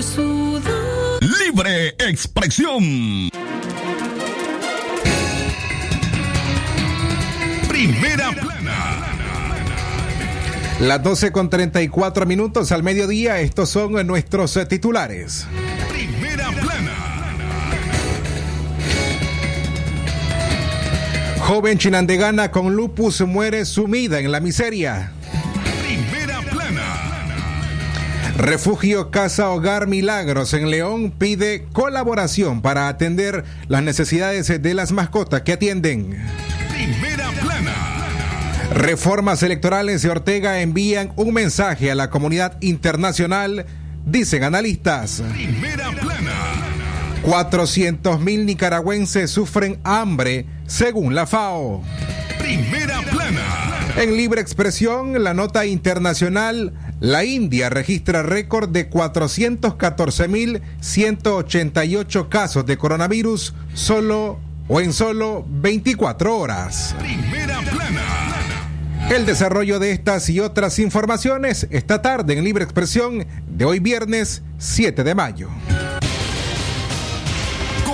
por sudor. Libre expresión. Primera plana. Las 12 con 34 minutos al mediodía, estos son nuestros eh, titulares. Primera plana. Joven chinandegana con lupus muere sumida en la miseria. Refugio Casa Hogar Milagros en León pide colaboración para atender las necesidades de las mascotas que atienden. Primera plana. Reformas electorales de Ortega envían un mensaje a la comunidad internacional, dicen analistas. Primera plana. 400.000 nicaragüenses sufren hambre, según la FAO. Primera plana. En libre expresión, la nota internacional, la India registra récord de 414.188 casos de coronavirus solo o en solo 24 horas. Primera plana. El desarrollo de estas y otras informaciones esta tarde en libre expresión de hoy viernes 7 de mayo.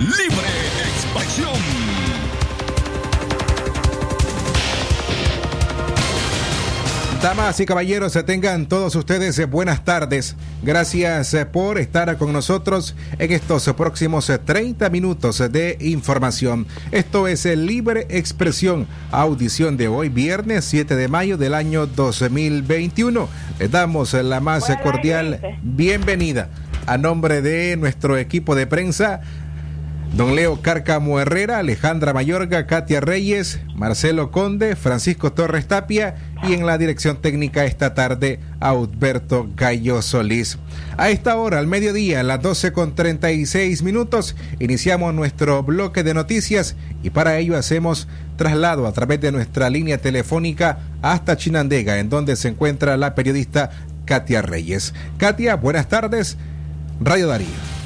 Libre expresión. Damas y caballeros, se tengan todos ustedes eh, buenas tardes. Gracias eh, por estar con nosotros en estos próximos eh, 30 minutos de información. Esto es el Libre Expresión, audición de hoy, viernes 7 de mayo del año 2021. Les damos la más cordial bienvenida a nombre de nuestro equipo de prensa. Don Leo Cárcamo Herrera, Alejandra Mayorga, Katia Reyes, Marcelo Conde, Francisco Torres Tapia y en la dirección técnica esta tarde, Alberto Gallo Solís. A esta hora, al mediodía, a las 12 con 36 minutos, iniciamos nuestro bloque de noticias y para ello hacemos traslado a través de nuestra línea telefónica hasta Chinandega, en donde se encuentra la periodista Katia Reyes. Katia, buenas tardes. Radio Darío.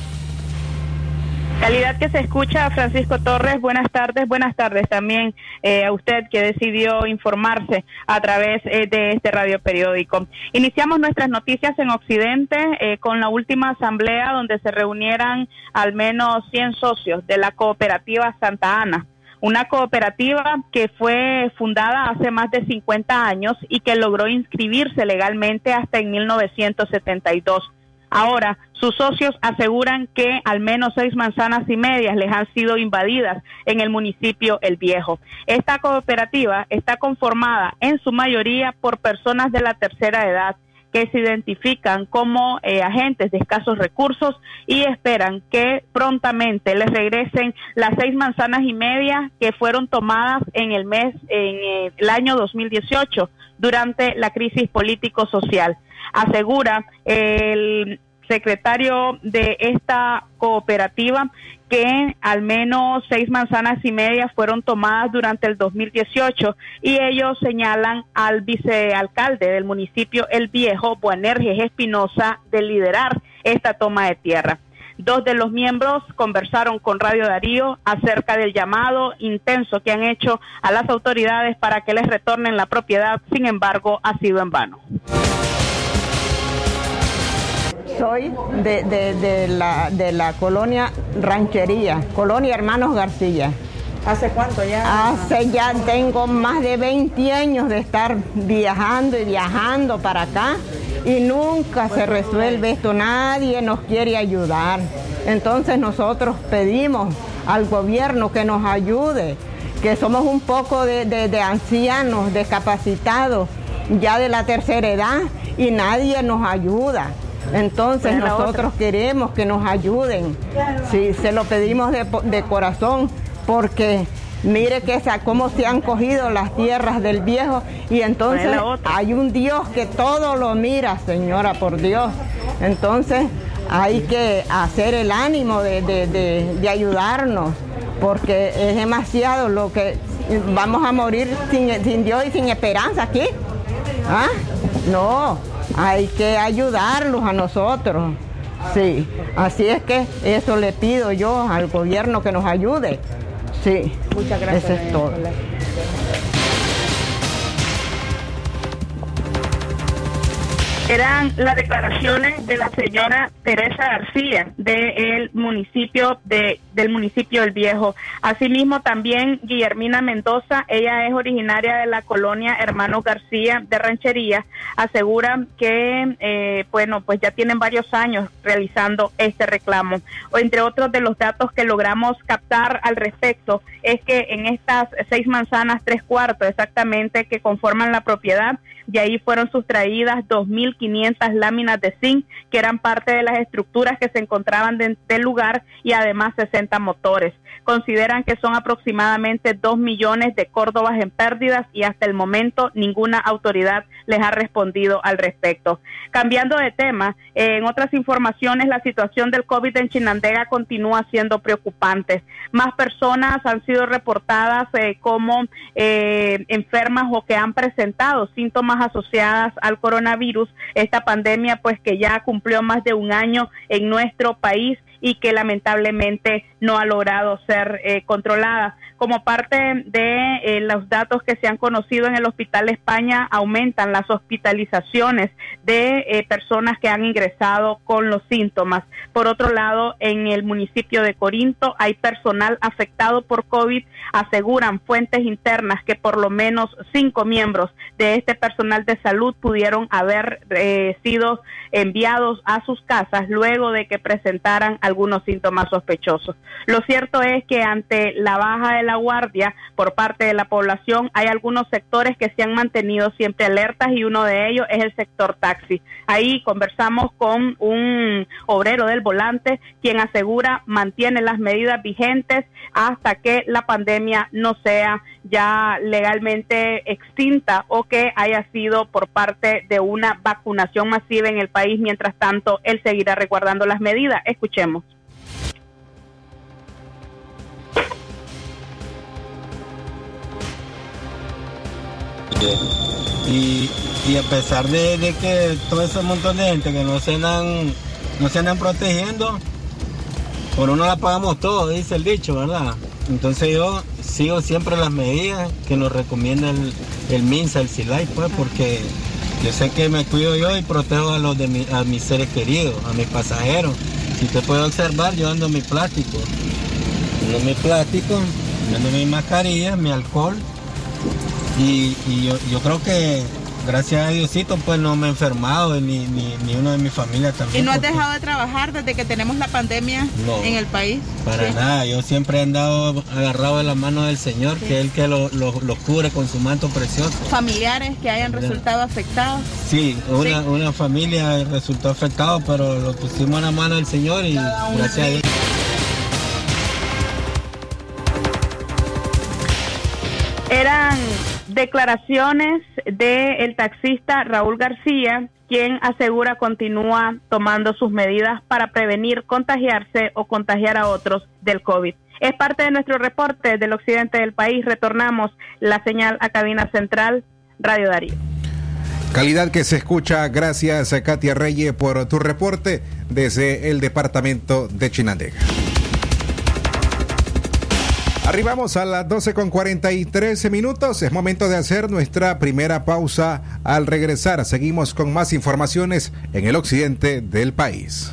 Calidad que se escucha, Francisco Torres, buenas tardes, buenas tardes también eh, a usted que decidió informarse a través eh, de este radio periódico. Iniciamos nuestras noticias en Occidente eh, con la última asamblea donde se reunieran al menos 100 socios de la cooperativa Santa Ana. Una cooperativa que fue fundada hace más de 50 años y que logró inscribirse legalmente hasta en 1972. Ahora, sus socios aseguran que al menos seis manzanas y medias les han sido invadidas en el municipio El Viejo. Esta cooperativa está conformada en su mayoría por personas de la tercera edad que se identifican como eh, agentes de escasos recursos y esperan que prontamente les regresen las seis manzanas y media que fueron tomadas en el mes, en eh, el año 2018 durante la crisis político-social. Asegura el secretario de esta cooperativa que al menos seis manzanas y media fueron tomadas durante el 2018 y ellos señalan al vicealcalde del municipio El Viejo, Buanerges Espinosa, de liderar esta toma de tierra. Dos de los miembros conversaron con Radio Darío acerca del llamado intenso que han hecho a las autoridades para que les retornen la propiedad, sin embargo, ha sido en vano. Soy de, de- de la, de la colonia Ranchería, colonia Hermanos García. ¿Hace cuánto ya? Hace ya tengo más de 20 años de estar viajando y viajando para acá y nunca se resuelve esto, nadie nos quiere ayudar. Entonces nosotros pedimos al gobierno que nos ayude, que somos un poco de, de- de ancianos, discapacitados, ya de la tercera edad y nadie nos ayuda. Entonces nosotros queremos que nos ayuden. Sí, se lo pedimos de, de corazón porque mire que esa, cómo se han cogido las tierras del viejo y entonces hay un Dios que todo lo mira, señora, por Dios. Entonces hay que hacer el ánimo de, ayudarnos, porque es demasiado lo que vamos a morir sin, Dios y sin esperanza aquí. ¿Ah? No, hay que ayudarlos a nosotros. Sí, así es que eso le pido yo al gobierno que nos ayude. Sí, muchas gracias. Eso es todo. Eran las declaraciones de la señora Teresa García del municipio de del municipio del Viejo. Asimismo también Guillermina Mendoza, ella es originaria de la colonia Hermano García de Ranchería, asegura que eh, bueno pues ya tienen varios años realizando este reclamo. O entre otros de los datos que logramos captar al respecto es que en estas seis manzanas tres cuartos exactamente que conforman la propiedad de ahí fueron sustraídas 2.500 láminas de zinc que eran parte de las estructuras que se encontraban del lugar y además 60 motores. Consideran que son aproximadamente 2 millones de córdobas en pérdidas y hasta el momento ninguna autoridad les ha respondido al respecto. Cambiando de tema, en otras informaciones, la situación del COVID en Chinandega continúa siendo preocupante. Más personas han sido reportadas eh, como eh, enfermas o que han presentado síntomas asociadas al coronavirus, esta pandemia pues que ya cumplió más de un año en nuestro país y que lamentablemente no ha logrado ser eh, controlada. Como parte de eh, los datos que se han conocido en el Hospital España, aumentan las hospitalizaciones de eh, personas que han ingresado con los síntomas. Por otro lado, en el municipio de Corinto hay personal afectado por COVID. Aseguran fuentes internas que por lo menos cinco miembros de este personal de salud pudieron haber eh, sido enviados a sus casas luego de que presentaran algunos síntomas sospechosos. Lo cierto es que ante la baja de la guardia por parte de la población, hay algunos sectores que se han mantenido siempre alertas y uno de ellos es el sector taxi. Ahí conversamos con un obrero del volante quien asegura mantiene las medidas vigentes hasta que la pandemia no sea ya legalmente extinta o que haya sido por parte de una vacunación masiva en el país. Mientras tanto, él seguirá resguardando las medidas. Escuchemos. Y, a pesar de, que todo ese montón de gente que no se andan, no se andan protegiendo, por uno la pagamos todo, dice el dicho, ¿verdad? Entonces yo sigo siempre las medidas que nos recomienda el, el MINSA, el SILAI, pues, porque yo sé que me cuido yo y protejo a los de a mis seres queridos, a mis pasajeros. Si te puedo observar, yo ando mi plástico. Ando mi plástico, ando mi mascarilla, mi alcohol y, yo, creo que gracias a Diosito pues no me he enfermado ni, ni, uno de mi familia también. ¿Y no has dejado de trabajar desde que tenemos la pandemia en el país? Para nada, yo siempre he andado agarrado de la mano del Señor, que es el que lo, cubre con su manto precioso. ¿Familiares que hayan resultado afectados? Sí, una, una familia resultó afectada, pero lo pusimos en la mano del Señor y gracias a Dios. Eran declaraciones del taxista Raúl García, quien asegura continúa tomando sus medidas para prevenir contagiarse o contagiar a otros del COVID. Es parte de nuestro reporte del occidente del país. Retornamos la señal a cabina central Radio Darío. Calidad que se escucha. Gracias Katia Reyes por tu reporte desde el departamento de Chinandega. Arribamos a las 12 con 43 minutos. Es momento de hacer nuestra primera pausa. Al regresar, seguimos con más informaciones en el occidente del país.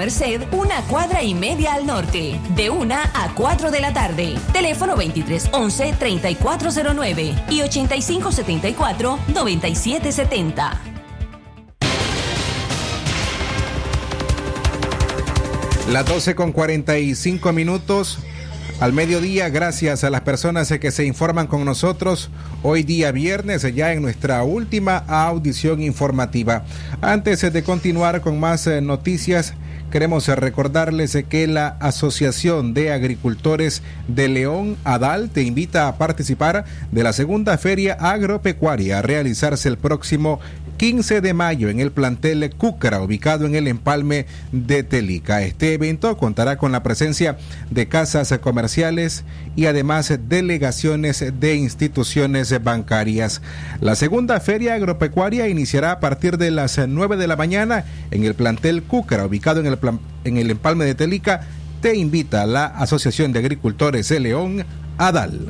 Merced, una cuadra y media al norte, de 1 a 4 de la tarde. Teléfono 2311-3409 y 8574-9770. Las 12 con 45 minutos. Al mediodía, gracias a las personas que se informan con nosotros hoy día viernes, ya en nuestra última audición informativa. Antes de continuar con más eh, noticias, Queremos recordarles que la Asociación de Agricultores de León, ADAL, te invita a participar de la segunda feria agropecuaria a realizarse el próximo 15 de mayo en el plantel Cúcara, ubicado en el empalme de Telica. Este evento contará con la presencia de casas comerciales y además delegaciones de instituciones bancarias. La segunda feria agropecuaria iniciará a partir de las 9 de la mañana en el plantel Cúcara, ubicado en el, en el empalme de Telica. Te invita la Asociación de Agricultores de León, ADAL.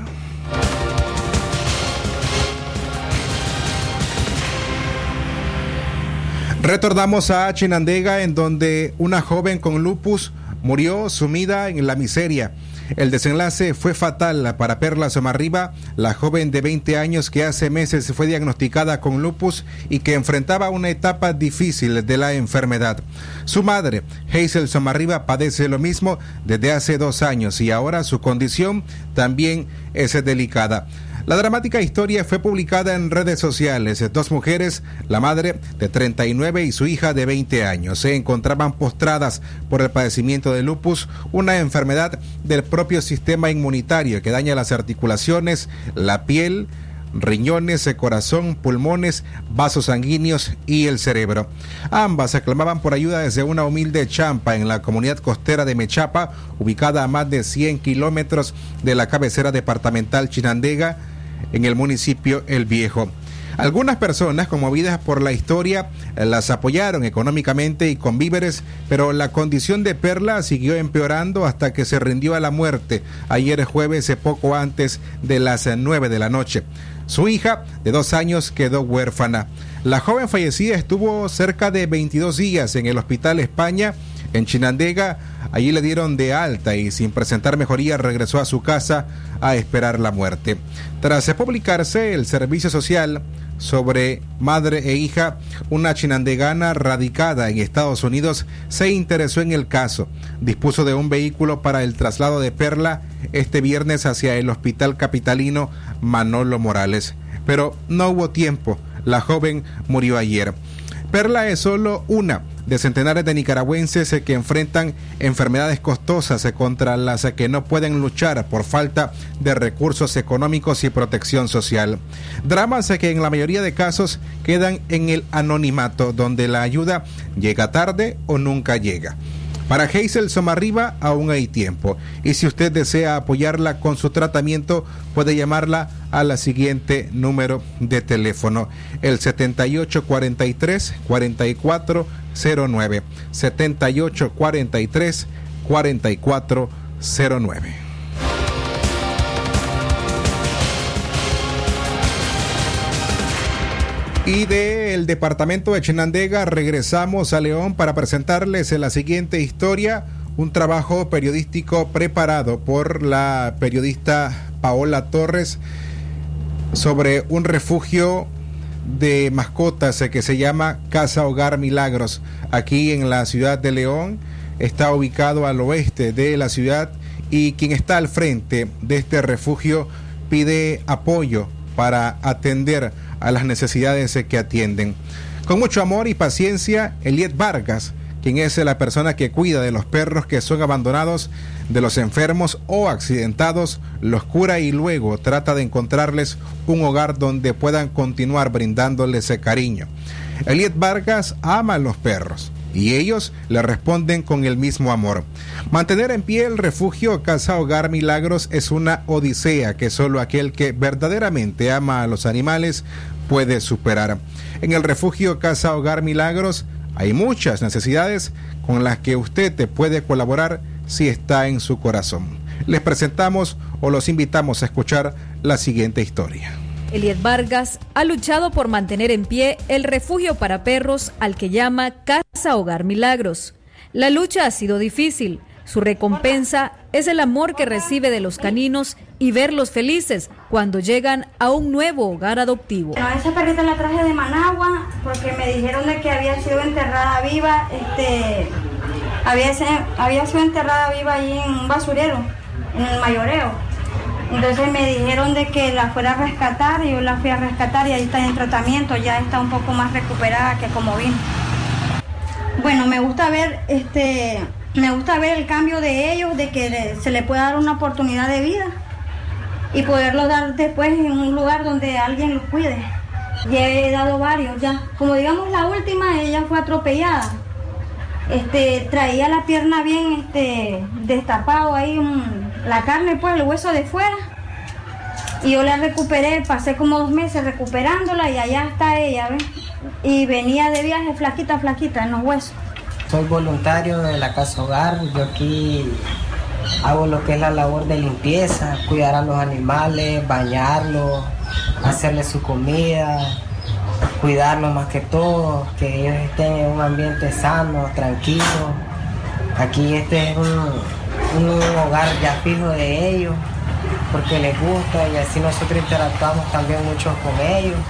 Retornamos a Chinandega, en donde una joven con lupus murió sumida en la miseria. El desenlace fue fatal para Perla Somarriba, la joven de 20 años que hace meses fue diagnosticada con lupus y que enfrentaba una etapa difícil de la enfermedad. Su madre, Hazel Somarriba, padece lo mismo desde hace dos años y ahora su condición también es delicada. La dramática historia fue publicada en redes sociales. Dos mujeres, la madre de 39 y su hija de 20 años, se encontraban postradas por el padecimiento de lupus, una enfermedad del propio sistema inmunitario que daña las articulaciones, la piel, riñones, corazón, pulmones, vasos sanguíneos y el cerebro. Ambas aclamaban por ayuda desde una humilde champa en la comunidad costera de Mechapa, ubicada a más de 100 kilómetros de la cabecera departamental Chinandega, en el municipio El Viejo. Algunas personas, conmovidas por la historia, las apoyaron económicamente y con víveres, pero la condición de Perla siguió empeorando hasta que se rindió a la muerte ayer jueves, poco antes de las nueve de la noche. Su hija, de dos años, quedó huérfana. La joven fallecida estuvo cerca de 22 días en el Hospital España, en Chinandega. Allí le dieron de alta y sin presentar mejoría regresó a su casa a esperar la muerte. Tras publicarse el servicio social sobre madre e hija, una chinandegana radicada en Estados Unidos se interesó en el caso. Dispuso de un vehículo para el traslado de Perla este viernes hacia el hospital capitalino Manolo Morales. Pero no hubo tiempo. La joven murió ayer. Perla es solo una de centenares de nicaragüenses que enfrentan enfermedades costosas contra las que no pueden luchar por falta de recursos económicos y protección social. Dramas que en la mayoría de casos quedan en el anonimato, donde la ayuda llega tarde o nunca llega. Para Hazel Somarriba aún hay tiempo. Y si usted desea apoyarla con su tratamiento puede llamarla a la siguiente número de teléfono, el 7843 4409 Y del departamento de Chinandega regresamos a León para presentarles la siguiente historia, un trabajo periodístico preparado por la periodista Paola Torres sobre un refugio de mascotas que se llama Casa Hogar Milagros, aquí en la ciudad de León. Está ubicado al oeste de la ciudad y quien está al frente de este refugio pide apoyo para atender a las necesidades que atienden. Con mucho amor y paciencia, Eliet Vargas, quien es la persona que cuida de los perros que son abandonados, de los enfermos o accidentados, los cura y luego trata de encontrarles un hogar donde puedan continuar brindándoles ese cariño. Eliet Vargas ama a los perros y ellos le responden con el mismo amor. Mantener en pie el refugio Casa Hogar Milagros es una odisea que solo aquel que verdaderamente ama a los animales puede superar. En el refugio Casa Hogar Milagros hay muchas necesidades con las que usted te puede colaborar si está en su corazón. Les presentamos o los invitamos a escuchar la siguiente historia. Eliet Vargas ha luchado por mantener en pie el refugio para perros al que llama Casa Hogar Milagros. La lucha ha sido difícil. Su recompensa es el amor que recibe de los caninos y verlos felices cuando llegan a un nuevo hogar adoptivo. a esa perrita la traje de Managua porque me dijeron de que había sido enterrada viva, este, había, había sido enterrada viva ahí en un basurero, en el mayoreo. Entonces me dijeron de que la fuera a rescatar y yo la fui a rescatar y ahí está en tratamiento, ya está un poco más recuperada que como vino. Bueno, me gusta ver este me gusta ver el cambio de ellos, de que se le pueda dar una oportunidad de vida y poderlo dar después en un lugar donde alguien los cuide. Ya he dado varios ya. Como digamos la última, ella fue atropellada. Este, traía la pierna bien este, destapado ahí, la carne, pues el hueso de fuera. Y yo la recuperé, pasé como dos meses recuperándola y allá está ella, ¿ves? Y venía de viaje flaquita, flaquita en los huesos. Soy voluntario de la casa hogar, yo aquí hago lo que es la labor de limpieza, cuidar a los animales, bañarlos, hacerles su comida, cuidarlos más que todo, que ellos estén en un ambiente sano, tranquilo. Aquí este es un, hogar ya fijo de ellos, porque les gusta y así nosotros interactuamos también mucho con ellos.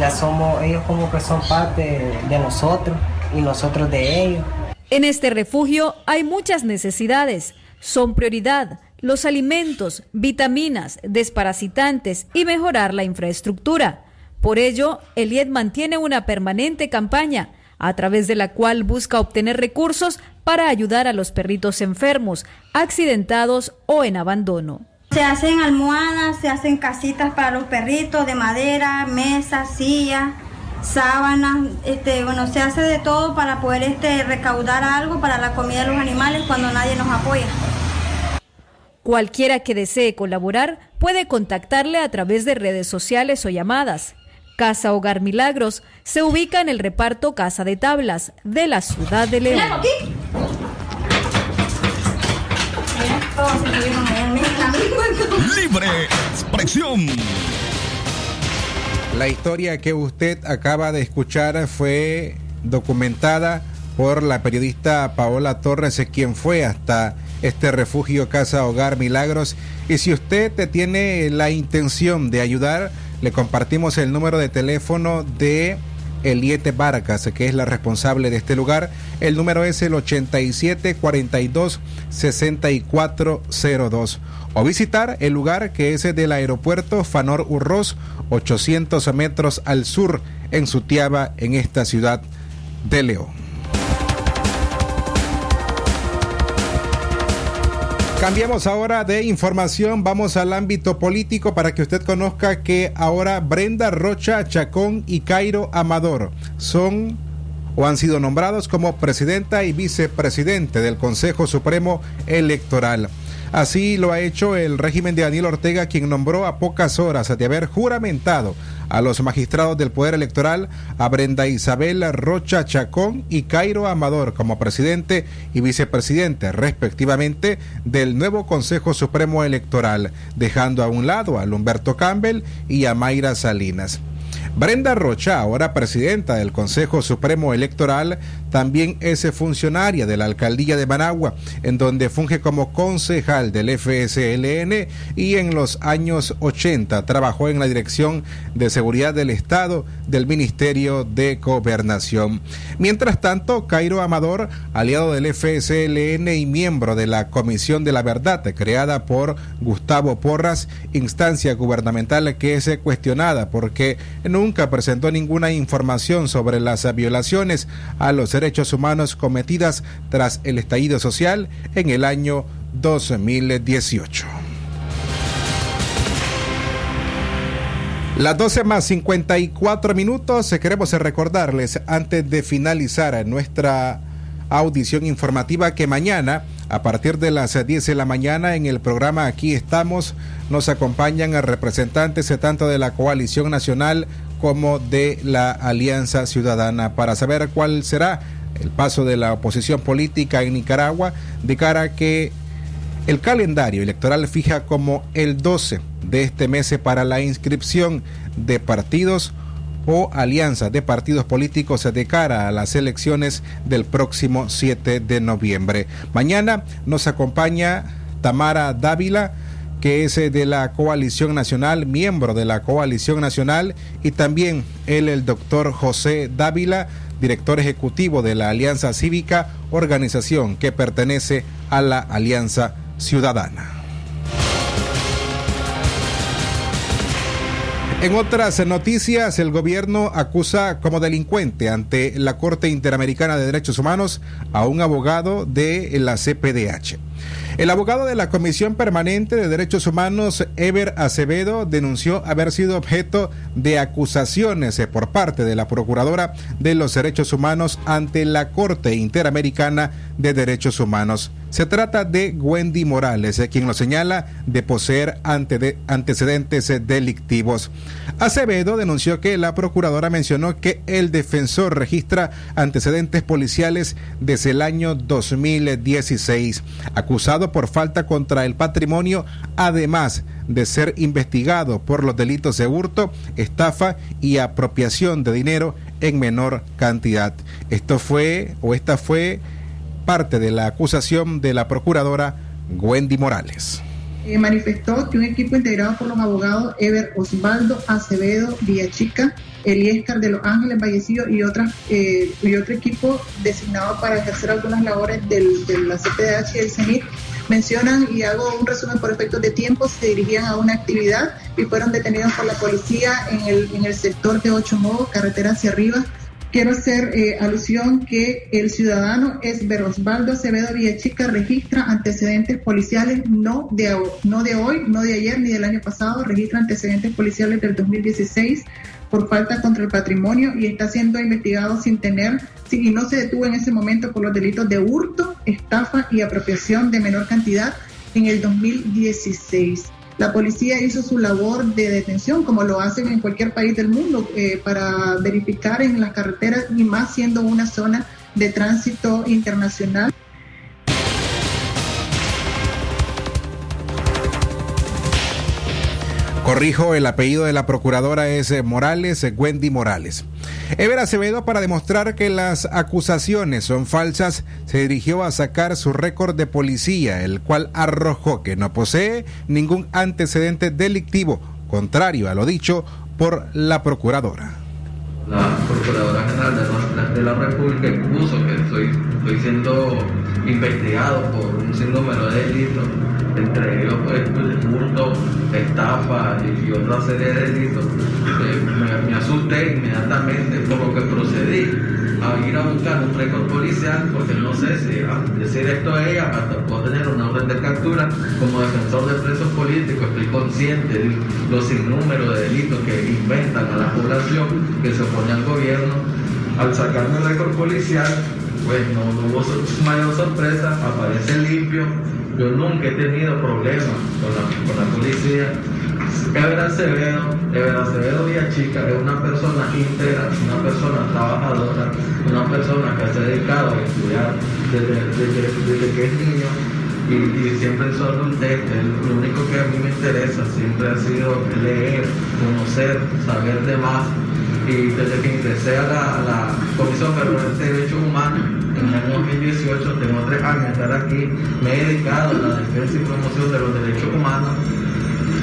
Ya somos, ellos como que son parte de nosotros y nosotros de ellos. En este refugio hay muchas necesidades. Son prioridad los alimentos, vitaminas, desparasitantes y mejorar la infraestructura. Por ello, Eliet mantiene una permanente campaña a través de la cual busca obtener recursos para ayudar a los perritos enfermos, accidentados o en abandono. Se hacen almohadas, se hacen casitas para los perritos de madera, mesas, sillas, sábanas, este, bueno, se hace de todo para poder este, recaudar algo para la comida de los animales cuando nadie nos apoya. Cualquiera que desee colaborar puede contactarle a través de redes sociales o llamadas. Casa Hogar Milagros se ubica en el reparto Casa de Tablas de la ciudad de León. Libre expresión. La historia que usted acaba de escuchar fue documentada por la periodista Paola Torres, quien fue hasta este refugio Casa Hogar Milagros. Y si usted tiene la intención de ayudar, le compartimos el número de teléfono de Eliete Vargas, que es la responsable de este lugar. El número es el 8742-6402. O visitar el lugar que es del aeropuerto Fanor Urroz, 800 metros al sur, en Sutiaba, en esta ciudad de León. Cambiamos ahora de información, vamos al ámbito político para que usted conozca que ahora Brenda Rocha Chacón y Cairo Amador son o han sido nombrados como presidenta y vicepresidente del Consejo Supremo Electoral. Así lo ha hecho el régimen de Daniel Ortega, quien nombró a pocas horas de haber juramentado a los magistrados del Poder Electoral a Brenda Isabel Rocha Chacón y Cairo Amador como presidente y vicepresidente, respectivamente, del nuevo Consejo Supremo Electoral, dejando a un lado a Humberto Campbell y a Mayra Salinas. Brenda Rocha, ahora presidenta del Consejo Supremo Electoral, también es funcionaria de la Alcaldía de Managua, en donde funge como concejal del FSLN y en los años 80 trabajó en la Dirección de Seguridad del Estado del Ministerio de Gobernación. Mientras tanto, Cairo Amador, aliado del FSLN y miembro de la Comisión de la Verdad, creada por Gustavo Porras, instancia gubernamental que es cuestionada porque nunca presentó ninguna información sobre las violaciones a los derechos humanos cometidas tras el estallido social en el año 2018. Las 12 más 54 minutos, queremos recordarles antes de finalizar nuestra audición informativa que mañana a partir de las 10 de la mañana en el programa Aquí estamos nos acompañan representantes tanto de la coalición nacional como de la Alianza Ciudadana para saber cuál será el paso de la oposición política en Nicaragua de cara a que el calendario electoral fija como el 12 de este mes para la inscripción de partidos o alianzas de partidos políticos de cara a las elecciones del próximo 7 de noviembre. Mañana nos acompaña Tamara Dávila, que es de la Coalición Nacional, miembro de la Coalición Nacional, y también él, el doctor José Dávila, director ejecutivo de la Alianza Cívica, organización que pertenece a la Alianza Ciudadana. En otras noticias, el gobierno acusa como delincuente ante la Corte Interamericana de Derechos Humanos a un abogado de la CPDH. El abogado de la Comisión Permanente de Derechos Humanos, Ever Acevedo, denunció haber sido objeto de acusaciones por parte de la Procuradora de los Derechos Humanos ante la Corte Interamericana de Derechos Humanos. Se trata de Wendy Morales, quien lo señala de poseer antecedentes delictivos. Acevedo denunció que la procuradora mencionó que el defensor registra antecedentes policiales desde el año 2016, acusado por falta contra el patrimonio, además de ser investigado por los delitos de hurto, estafa y apropiación de dinero en menor cantidad. Esto fue o esta fue parte de la acusación de la procuradora Wendy Morales. Eh, manifestó que un equipo integrado por los abogados Ever Osvaldo Acevedo Villachica, Eliescar de Los Ángeles Vallecillo y, otras, eh, y otro equipo designado para ejercer algunas labores del, de la CPDH y el CENIT mencionan, y hago un resumen por efectos de tiempo, se dirigían a una actividad y fueron detenidos por la policía en el, en el sector de Ocho Modos, carretera hacia arriba, quiero hacer eh, alusión que el ciudadano es Osvaldo Acevedo Villachica registra antecedentes policiales no de, no de hoy, no de ayer ni del año pasado, registra antecedentes policiales del 2016 por falta contra el patrimonio y está siendo investigado sin tener, y no se detuvo en ese momento por los delitos de hurto, estafa y apropiación de menor cantidad en el 2016 la policía hizo su labor de detención, como lo hacen en cualquier país del mundo, eh, para verificar en las carreteras y más siendo una zona de tránsito internacional. Corrijo, el apellido de la procuradora es eh, Morales, eh, Wendy Morales. Ever Acevedo, para demostrar que las acusaciones son falsas, se dirigió a sacar su récord de policía, el cual arrojó que no posee ningún antecedente delictivo, contrario a lo dicho por la procuradora. La Procuradora General de la, República expuso que estoy, siendo investigado por un sinnúmero de delitos entre ellos pues, estafa y, otra serie de delitos, me, asusté inmediatamente por lo que procedí a ir a buscar un récord policial porque no sé si al decir esto a ella puedo tener una orden de captura como defensor de presos políticos estoy consciente de los sinnúmeros de delitos que inventan a la población que se opone al gobierno. Al sacarme el récord policial pues no, hubo mayor sorpresa aparece limpio yo nunca he tenido problemas con la, con la policía. Ever Acevedo, Ever Acevedo Chica es una persona íntegra, una persona trabajadora, una persona que se ha dedicado a estudiar desde, desde, que es niño y, siempre su adultez, lo único que a mí me interesa siempre ha sido leer, conocer, saber de más. Y desde que ingresé a la, Comisión Federal de Derechos Humanos, en el año 2018, tengo tres años de estar aquí, me he dedicado a la defensa y promoción de los derechos humanos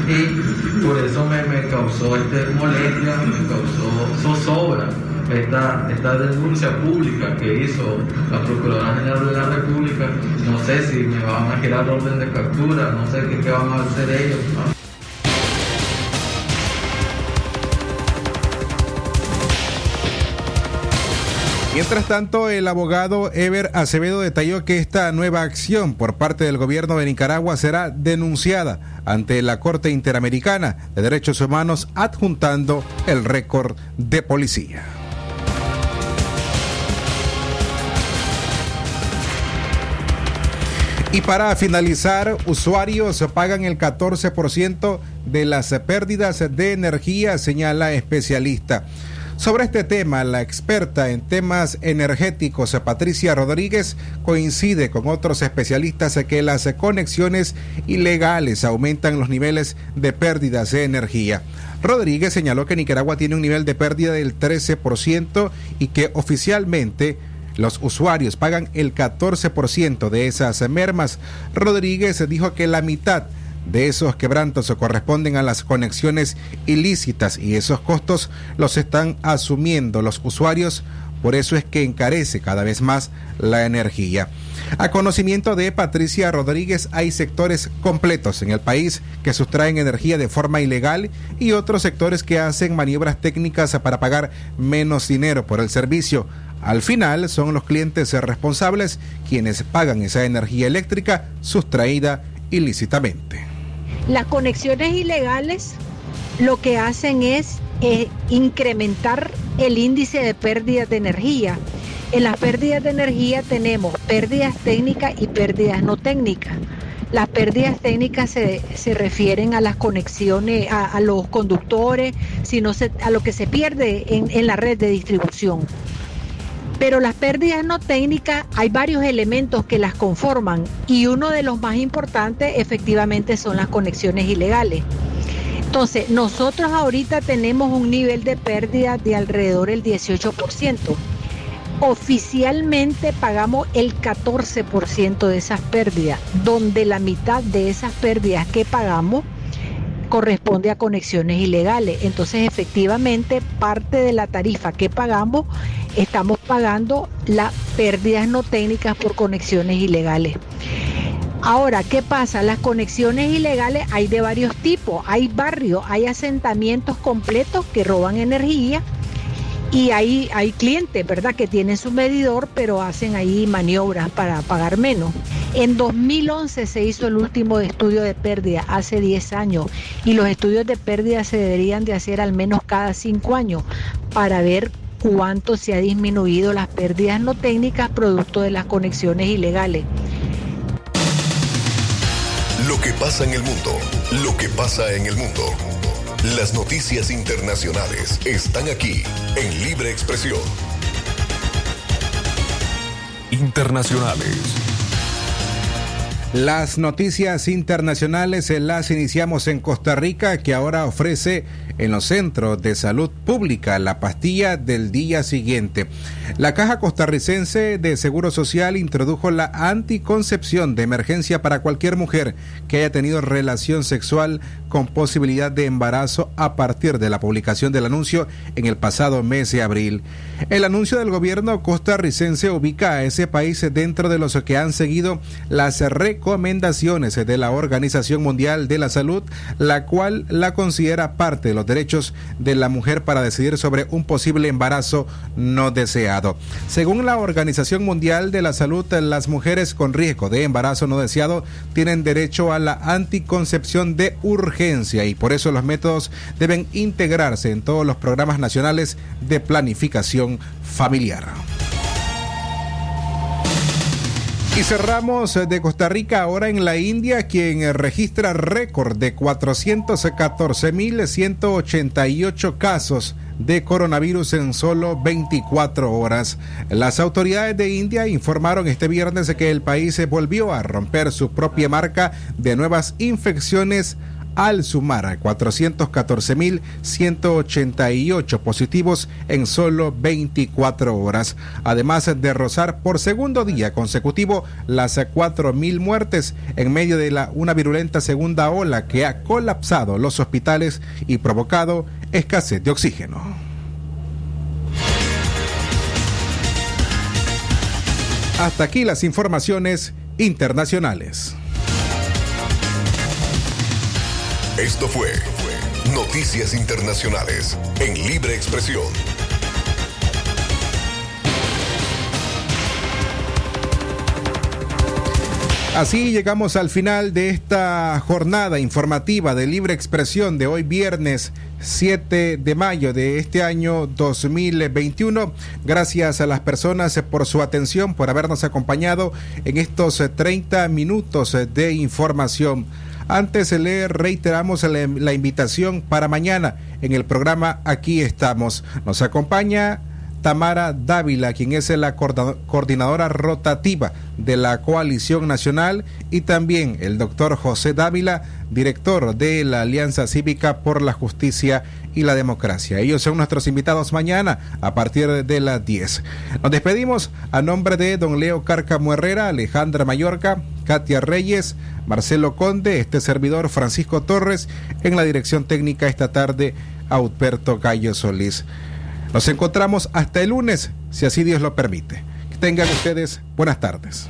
y por eso me, me causó este molestia, me causó zozobra esta, esta denuncia pública que hizo la Procuradora General de la República, no sé si me van a girar orden de captura, no sé qué, qué van a hacer ellos. Mientras tanto, el abogado Ever Acevedo detalló que esta nueva acción por parte del gobierno de Nicaragua será denunciada ante la Corte Interamericana de Derechos Humanos adjuntando el récord de policía. Y para finalizar, usuarios pagan el 14% de las pérdidas de energía, señala especialista. Sobre este tema, la experta en temas energéticos, Patricia Rodríguez, coincide con otros especialistas que las conexiones ilegales aumentan los niveles de pérdidas de energía. Rodríguez señaló que Nicaragua tiene un nivel de pérdida del 13% y que oficialmente los usuarios pagan el 14% de esas mermas. Rodríguez dijo que la mitad de esos quebrantos corresponden a las conexiones ilícitas y esos costos los están asumiendo los usuarios. Por eso es que encarece cada vez más la energía. A conocimiento de Patricia Rodríguez, hay sectores completos en el país que sustraen energía de forma ilegal y otros sectores que hacen maniobras técnicas para pagar menos dinero por el servicio. Al final son los clientes responsables quienes pagan esa energía eléctrica sustraída ilícitamente. Las conexiones ilegales lo que hacen es eh, incrementar el índice de pérdidas de energía. En las pérdidas de energía tenemos pérdidas técnicas y pérdidas no técnicas. Las pérdidas técnicas se, refieren a las conexiones, a, los conductores, sino a lo que se pierde en la red de distribución. Pero las pérdidas no técnicas, hay varios elementos que las conforman y uno de los más importantes efectivamente son las conexiones ilegales. Entonces, nosotros ahorita tenemos un nivel de pérdida de alrededor del 18%. Oficialmente pagamos el 14% de esas pérdidas, donde la mitad de esas pérdidas que pagamos corresponde a conexiones ilegales. Entonces, efectivamente, parte de la tarifa que pagamos, estamos pagando las pérdidas no técnicas por conexiones ilegales. Ahora, ¿qué pasa? Las conexiones ilegales hay de varios tipos. Hay barrios, hay asentamientos completos que roban energía y ahí hay clientes, ¿verdad?, que tienen su medidor, pero hacen ahí maniobras para pagar menos. En 2011 se hizo el último estudio de pérdida, hace 10 años, y los estudios de pérdida se deberían de hacer al menos cada 5 años para ver cuánto se ha disminuido las pérdidas no técnicas producto de las conexiones ilegales. Lo que pasa en el mundo, lo que pasa en el mundo. Las noticias internacionales están aquí en Libre Expresión. Internacionales. Las noticias internacionales las iniciamos en Costa Rica, que ahora ofrece en los centros de salud pública la pastilla del día siguiente. La Caja Costarricense de Seguro Social introdujo la anticoncepción de emergencia para cualquier mujer que haya tenido relación sexual con posibilidad de embarazo a partir de la publicación del anuncio en el pasado mes de abril. El anuncio del gobierno costarricense ubica a ese país dentro de los que han seguido las recomendaciones de la Organización Mundial de la Salud, la cual la considera parte de los derechos de la mujer para decidir sobre un posible embarazo no deseado. Según la Organización Mundial de la Salud, las mujeres con riesgo de embarazo no deseado tienen derecho a la anticoncepción de urgencia y por eso los métodos deben integrarse en todos los programas nacionales de planificación familiar. Y cerramos de Costa Rica ahora en la India, quien registra récord de 414.188 casos de coronavirus en solo 24 horas. Las autoridades de India informaron este viernes que el país volvió a romper su propia marca de nuevas infecciones al sumar a 414.188 positivos en solo 24 horas, además de rozar por segundo día consecutivo las 4.000 muertes en medio de la, una virulenta segunda ola que ha colapsado los hospitales y provocado escasez de oxígeno. Hasta aquí las informaciones internacionales. Esto fue Noticias Internacionales en Libre Expresión. Así llegamos al final de esta jornada informativa de Libre Expresión de hoy viernes 7 de mayo de este año 2021. Gracias a las personas por su atención, por habernos acompañado en estos 30 minutos de información. Antes le reiteramos la, invitación para mañana en el programa Aquí estamos. Nos acompaña Tamara Dávila, quien es la coordinadora rotativa de la Coalición Nacional, y también el doctor José Dávila, director de la Alianza Cívica por la Justicia y la Democracia. Ellos son nuestros invitados mañana a partir de las 10. Nos despedimos a nombre de don Leo Cárcamo Herrera, Alejandra Mayorca, Katia Reyes, Marcelo Conde, este servidor Francisco Torres, en la dirección técnica esta tarde, Alberto Gallo Solís. Nos encontramos hasta el lunes, si así Dios lo permite. Que tengan ustedes buenas tardes.